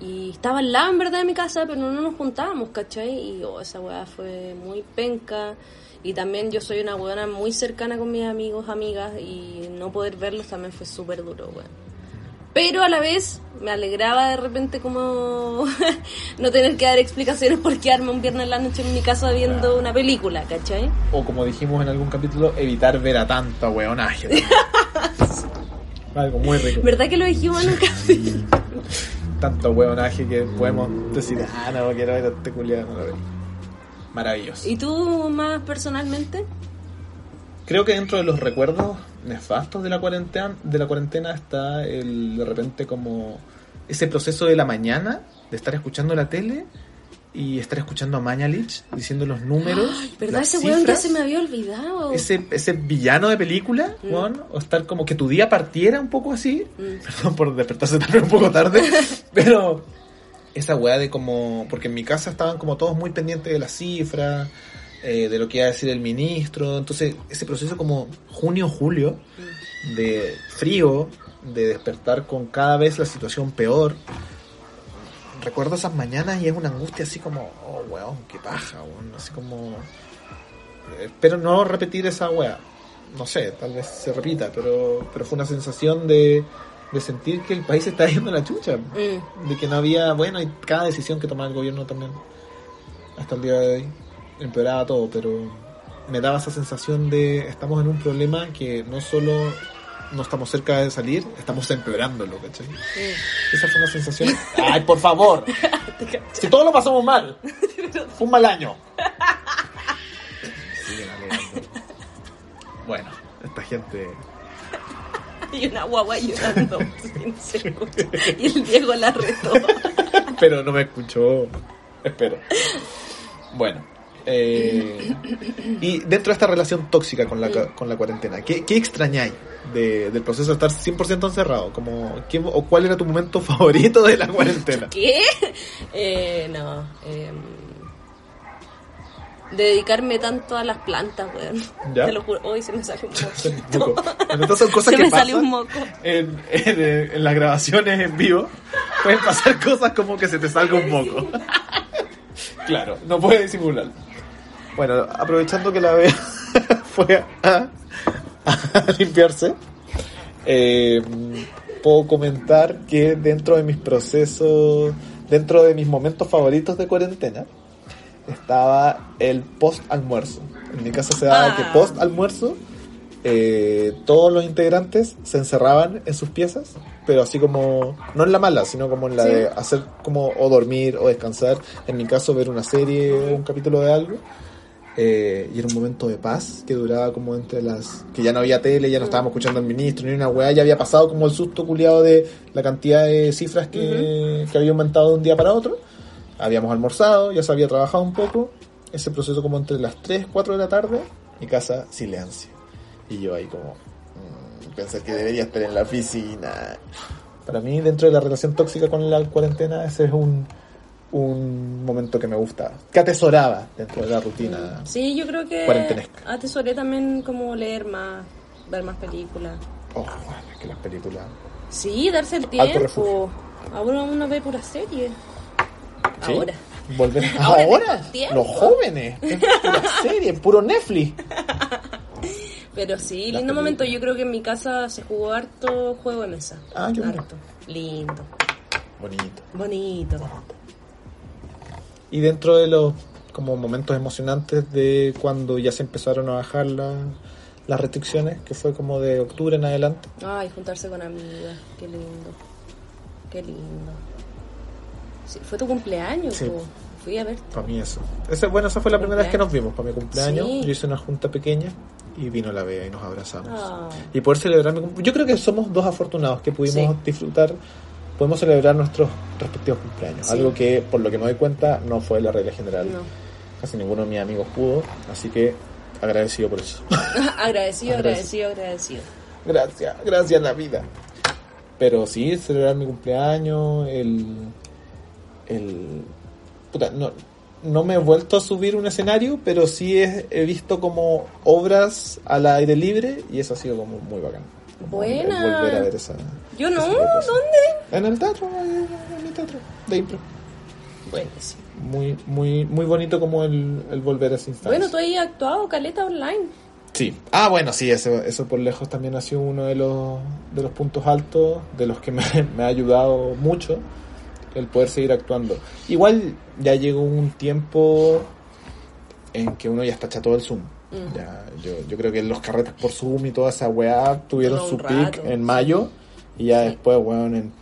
A: y estaba al lado en verdad de mi casa, pero no nos juntábamos, ¿cachai? Y oh, esa weá fue muy penca y también yo soy una weona muy cercana con mis amigos, amigas y no poder verlos también fue súper duro, weón. Pero a la vez me alegraba de repente como no tener que dar explicaciones por quedarme un viernes en la noche en mi casa viendo una película, ¿cachai?
B: o como dijimos en algún capítulo, evitar ver a tanto weonaje. Algo muy rico.
A: ¿Verdad que lo dijimos en un capítulo?
B: Tanto weonaje que podemos decir, ah, no quiero ver a este culiado, no lo veo. Maravilloso.
A: ¿Y tú más personalmente?
B: Creo que dentro de los recuerdos nefastos de la cuarentena, de la cuarentena está el de repente como ese proceso de la mañana de estar escuchando la tele y estar escuchando a Mañalich diciendo los números,
A: ¿Verdad
B: las
A: ese weón ya se me había olvidado?
B: ese, ese villano de película,
A: Mm.
B: weón, o estar como que tu día partiera un poco así,
A: Mm.
B: perdón por despertarse también un poco tarde, pero esa weá de como, porque en mi casa estaban como todos muy pendientes de las cifras, eh, de lo que iba a decir el ministro, entonces ese proceso como junio-julio, de frío, de despertar con cada vez la situación peor. Recuerdo esas mañanas y es una angustia así como, oh weón, qué paja, weón, así como... eh, Espero no repetir esa weá. No sé, tal vez se repita, pero, pero fue una sensación de, de sentir que el país se está yendo a la chucha.
A: Mm.
B: De que no había, bueno, y cada decisión que tomaba el gobierno también, hasta el día de hoy. Empeoraba todo, pero me daba esa sensación de estamos en un problema que no solo no estamos cerca de salir, estamos empeorándolo, ¿cachai? Esa fue una sensación. ¡Ay, por favor! Si todos lo pasamos mal, fue un mal año. Bueno, esta gente.
A: Y una guagua llorando. sin se escucha. Y el Diego la retó.
B: Pero no me escuchó. Espero. Bueno. Eh, y dentro de esta relación tóxica con la, con la cuarentena, ¿qué, qué extrañáis de- del proceso de estar 100% encerrado? Como, ¿qué- ¿O cuál era tu momento favorito de la cuarentena?
A: ¿Qué? Eh, no. eh, dedicarme tanto a las plantas, weón. Te lo juro. Hoy se me sale un.
B: Moco. Bueno, Estas son cosas
A: Se
B: que
A: me
B: pasan
A: un moco.
B: En, en- en las grabaciones en vivo. Pueden pasar cosas como que se te salga un moco. Claro, no puedes disimular. Bueno, aprovechando que la vea fue a, a limpiarse, eh, puedo comentar que dentro de mis procesos, dentro de mis momentos favoritos de cuarentena, estaba el post almuerzo. En mi casa se daba
A: Ah.
B: que post almuerzo eh, todos los integrantes se encerraban en sus piezas, pero así como, no en la mala, sino como en la
A: Sí.
B: de hacer como o dormir o descansar, en mi caso ver una serie o un capítulo de algo. Eh, y era un momento de paz que duraba como entre las... que ya no había tele, ya no estábamos escuchando al ministro ni una weá, ya había pasado como el susto culiado de la cantidad de cifras que, que había aumentado de un día para otro. Habíamos almorzado, ya se había trabajado un poco. Ese proceso como entre las 3, 4 de la tarde, mi casa, silencio. Y yo ahí como, mm, pensé que debería estar en la oficina. Para mí, dentro de la relación tóxica con la cuarentena, ese es un, un momento que me gusta, que atesoraba dentro de la rutina.
A: Sí, yo creo que atesoré también como leer más, ver más películas.
B: Oh, es que las películas...
A: Sí, darse el tiempo. Ahora uno ve pura serie.
B: ¿Sí?
A: Ahora.
B: Volver
A: Ahora
B: ahora, los jóvenes, en pura serie, en puro Netflix.
A: Pero sí, lindo momento. Yo creo que en mi casa se jugó harto juego de mesa.
B: Ah, qué.
A: Harto. Lindo.
B: Bonito.
A: Bonito.
B: Y dentro de los como momentos emocionantes de cuando ya se empezaron a bajar la- las restricciones, que fue como de octubre en adelante.
A: Ay, juntarse con amigas. Qué lindo. Qué lindo. Sí, fue tu cumpleaños,
B: Sí.
A: Fui a verte.
B: Para mí eso. Ese, bueno, esa fue la primera vez que nos vimos, para mi cumpleaños.
A: Sí.
B: Yo hice una junta pequeña y vino la Bea y nos abrazamos.
A: Ah.
B: Y poder celebrar mi cumpleaños. Yo creo que somos dos afortunados que pudimos disfrutar, podemos celebrar nuestros respectivos cumpleaños.
A: Sí.
B: Algo que, por lo que me doy cuenta, no fue la regla general.
A: No.
B: Casi ninguno de mis amigos pudo, así que agradecido por eso.
A: agradecido,
B: Agradecido.
A: agradecido.
B: Gracias, gracias la vida. Pero sí, celebrar mi cumpleaños, el... el puta, no, no me he vuelto a subir un escenario, pero sí he, he visto como obras al aire libre y eso ha sido como muy bacán.
A: Buena.
B: volver a ver esa...
A: Yo no. ¿dónde?
B: En el teatro, en mi teatro de impro.
A: Buenísimo.
B: Muy, muy, muy bonito como el, el volver a esa instancia.
A: Bueno, tú ahí has actuado, Caleta Online.
B: Sí. Ah, bueno, sí, eso, eso por lejos también ha sido uno de los, de los puntos altos, de los que me, me ha ayudado mucho el poder seguir actuando. Igual ya llegó un tiempo en que uno ya está chato del Zoom.
A: Mm.
B: Ya, yo, yo creo que los carretes por Zoom y toda esa weá tuvieron su pic en
A: sí.
B: Y ya
A: Sí.
B: después, weón, en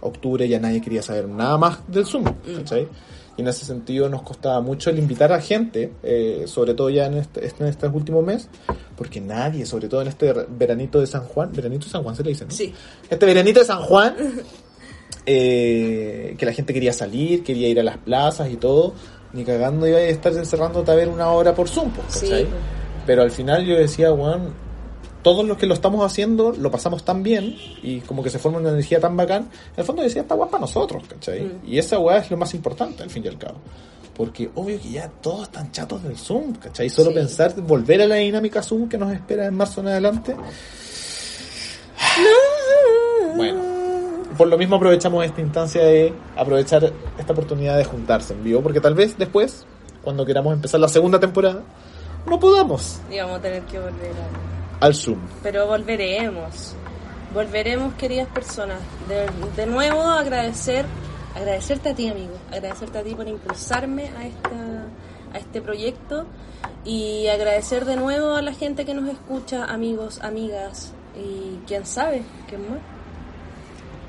B: octubre ya nadie quería saber nada más del Zoom,
A: Mm.
B: ¿cachai? Y en ese sentido nos costaba mucho el invitar a gente, eh, sobre todo ya en este, en este último mes, porque nadie, sobre todo en este veranito de San Juan, veranito de San Juan se le dice, ¿no?
A: Sí.
B: Este veranito de San Juan, eh, que la gente quería salir, quería ir a las plazas y todo, ni cagando iba a estar encerrándote a ver una hora por Zoom, pues,
A: Sí,
B: ¿cachai?
A: pues.
B: Pero al final yo decía, weón, todos los que lo estamos haciendo lo pasamos tan bien y como que se forma una energía tan bacán. En el fondo decía, esta weá es para nosotros, ¿cachai?
A: Mm.
B: Y esa weá es lo más importante al fin y al cabo. Porque obvio que ya todos están chatos del Zoom, ¿cachai? Solo
A: Sí.
B: pensar volver a la dinámica Zoom que nos espera en marzo en adelante. Bueno, por lo mismo aprovechamos esta instancia de aprovechar esta oportunidad de juntarse en vivo, porque tal vez después, cuando queramos empezar la segunda temporada, no podamos
A: Y vamos a tener que volver a...
B: al Zoom.
A: Pero volveremos. Volveremos, queridas personas. De, de nuevo, agradecer, agradecerte a ti, amigo. Agradecerte a ti por impulsarme a esta, a este proyecto y agradecer de nuevo a la gente que nos escucha, amigos, amigas y quién sabe, qué más.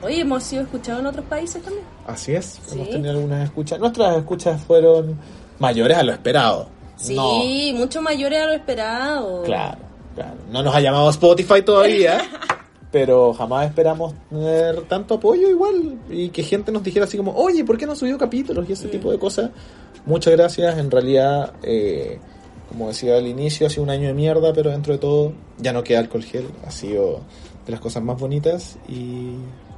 A: Oye, hemos sido escuchados en otros países también.
B: Así es, hemos tenido algunas escuchas. Nuestras escuchas fueron mayores a lo esperado.
A: Sí, mucho mayores a lo esperado.
B: Claro. No nos ha llamado Spotify todavía, pero jamás esperamos tener tanto apoyo igual y que gente nos dijera así como, oye, ¿por qué no subió capítulos y ese
A: Mm.
B: tipo de cosas? Muchas gracias, en realidad, eh, como decía al inicio, ha sido un año de mierda, pero dentro de todo ya no queda alcohol gel, ha sido de las cosas más bonitas y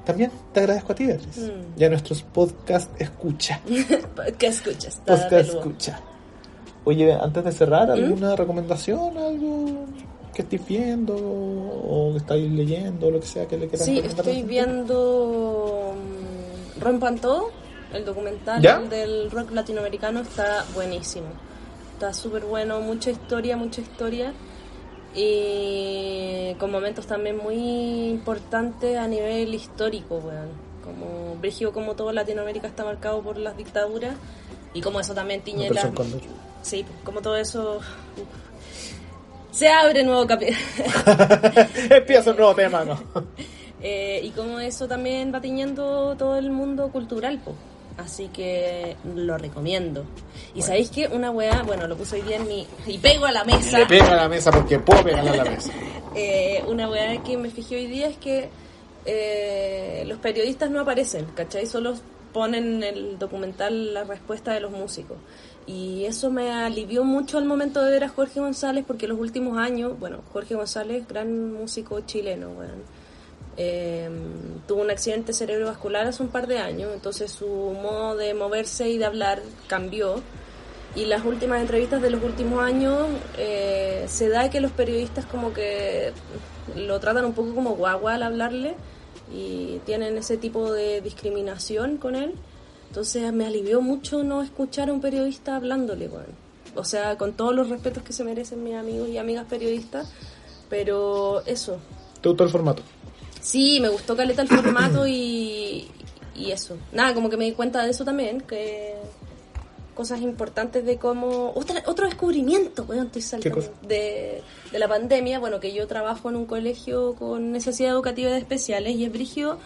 B: también te agradezco a ti, Beatriz,
A: Mm.
B: y a nuestros podcast escucha.
A: ¿Qué escuchas? Está
B: Podcast escucha. Oye, antes de cerrar, ¿alguna recomendación? ¿Algo que estés viendo o que estáis leyendo, lo que sea que le quieras
A: Sí, estoy viendo mm, Rompan Todo, el documental
B: ¿Ya?
A: del rock latinoamericano, está buenísimo. Está súper bueno, mucha historia, mucha historia. Y con momentos también muy importantes a nivel histórico, weón. Como Brigio, como todo Latinoamérica está marcado por las dictaduras. Y como eso también tiñe la... Sí, como todo eso... Se abre nuevo capítulo.
B: Empieza un nuevo tema, ¿no?
A: Eh, y como eso también va tiñendo todo el mundo cultural, po. Así que lo recomiendo. Y sabéis que una weá, bueno, lo puse hoy día en mi. Y pego a la mesa.
B: Le pega a la mesa porque puedo pegarle a la mesa.
A: Eh, una weá que me fijé hoy día es que eh, los periodistas no aparecen, ¿cachai? Solo ponen en el documental la respuesta de los músicos. Y eso me alivió mucho al momento de ver a Jorge González, porque los últimos años, bueno, Jorge González, gran músico chileno, weón. eh, tuvo un accidente cerebrovascular hace un par de años, entonces su modo de moverse y de hablar cambió. Y las últimas entrevistas de los últimos años eh, se da que los periodistas como que lo tratan un poco como guagua al hablarle y tienen ese tipo de discriminación con él. Entonces me alivió mucho no escuchar a un periodista hablándole, weón. O sea, con todos los respetos que se merecen mis amigos y amigas periodistas, pero eso,
B: ¿Te gustó el formato?
A: Sí, me gustó caleta el formato y, y eso. Nada, como que me di cuenta de eso también, que cosas importantes de cómo... Otra, otro descubrimiento, weón, estoy saltando. De, de la pandemia, bueno, que yo trabajo en un colegio con necesidades educativas especiales y es brigio.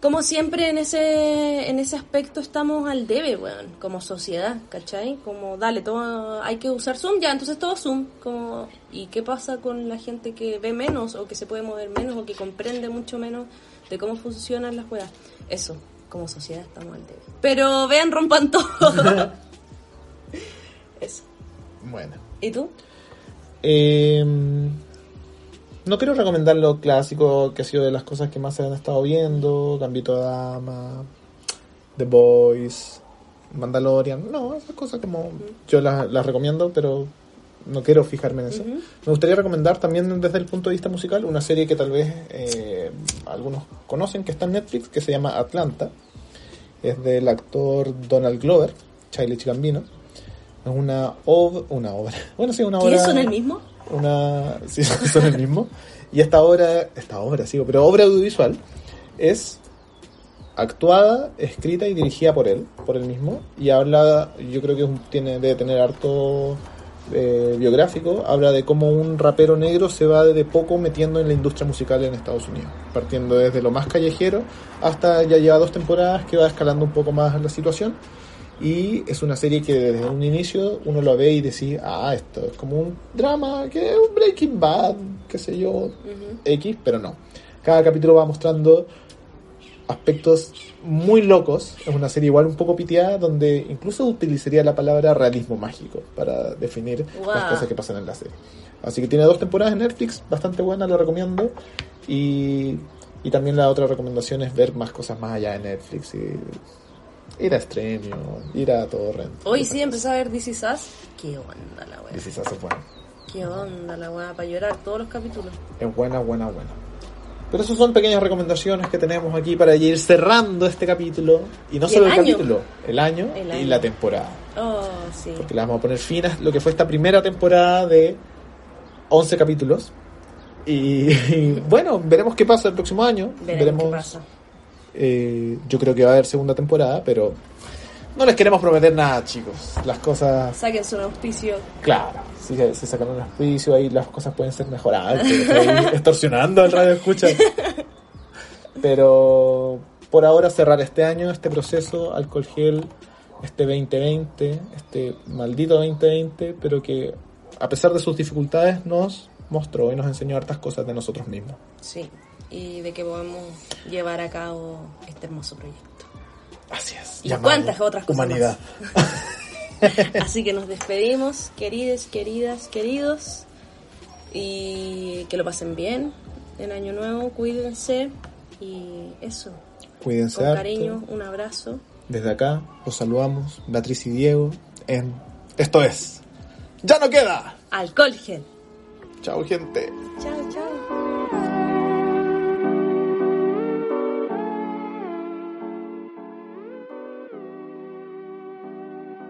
A: Como siempre en ese, en ese aspecto estamos al debe, weón, como sociedad, ¿cachai? Como, dale, todo, hay que usar Zoom, ya, entonces todo Zoom. Como, ¿Y qué pasa con la gente que ve menos o que se puede mover menos o que comprende mucho menos de cómo funcionan las weas? Eso, como sociedad estamos al debe. Pero vean, rompan todo. Eso.
B: Bueno.
A: ¿Y tú?
B: Eh, no quiero recomendar lo clásico que ha sido de las cosas que más se han estado viendo. Gambito de Dama, The Boys, Mandalorian. No, esas cosas como yo las, las recomiendo, pero no quiero fijarme en eso. Me gustaría recomendar también desde el punto de vista musical una serie que tal vez eh, algunos conocen, que está en Netflix, que se llama Atlanta. Es del actor Donald Glover, Childish Gambino. Es una, ob- una obra. Bueno, sí, una obra.
A: ¿Quiénes son el mismo?
B: Una. Sí, son el mismo. Y esta obra, esta obra, sigo, pero obra audiovisual es actuada, escrita y dirigida por él, por él mismo. Y habla, yo creo que tiene, debe tener harto eh, biográfico. Habla de cómo un rapero negro se va de poco metiendo en la industria musical en Estados Unidos. Partiendo desde lo más callejero hasta ya lleva dos temporadas que va escalando un poco más la situación. Y es una serie que desde un inicio uno lo ve y dice, ah, esto es como un drama, que es un Breaking Bad, qué sé yo, X, pero no. Cada capítulo va mostrando aspectos muy locos. Es una serie igual un poco piteada, donde incluso utilizaría la palabra realismo mágico para definir las cosas que pasan en la serie. Así que tiene dos temporadas en Netflix, bastante buena, lo recomiendo. Y, y también la otra recomendación es ver más cosas más allá de Netflix. Y, ir a Stremio, ir a Torrent.
A: Hoy
B: esas
A: sí empecé a ver This Is Us. ¿Qué onda la wea?
B: This Is Us es buena.
A: ¿Qué onda la weá? Para llorar todos los capítulos.
B: Es buena, buena, buena. Pero esas son pequeñas recomendaciones que tenemos aquí para ir cerrando este capítulo. Y no
A: Y
B: solo el, capítulo, el año,
A: El
B: y la temporada.
A: Oh, sí.
B: Porque le vamos a poner fin a lo que fue esta primera temporada de 11 capítulos. Y, y bueno, veremos qué pasa el próximo año.
A: Veremos qué pasa.
B: eh, yo creo que va a haber segunda temporada, pero No les queremos prometer nada, chicos. Las cosas,
A: Saquen su auspicio.
B: claro, si se, sacan un auspicio, ahí las cosas pueden ser mejoradas. extorsionando al radio escucha. Pero por ahora cerrar este año, este proceso, alcohol gel, este 2020, este maldito 2020, pero que a pesar de sus dificultades nos mostró y nos enseñó hartas cosas de nosotros mismos.
A: Sí. Y de que podemos llevar a cabo este hermoso proyecto.
B: Así es.
A: ¿Y cuántas otras cosas
B: Humanidad.
A: Así que nos despedimos, queridos, queridas, queridos. Y que lo pasen bien en Año Nuevo, cuídense. Y eso,
B: Cuídense
A: con
B: harto.
A: cariño, un abrazo.
B: Desde acá los saludamos, Beatriz y Diego, en Esto es. ¡Ya no queda!
A: Alcohol gel.
B: Chao, gente.
A: Chao, chao.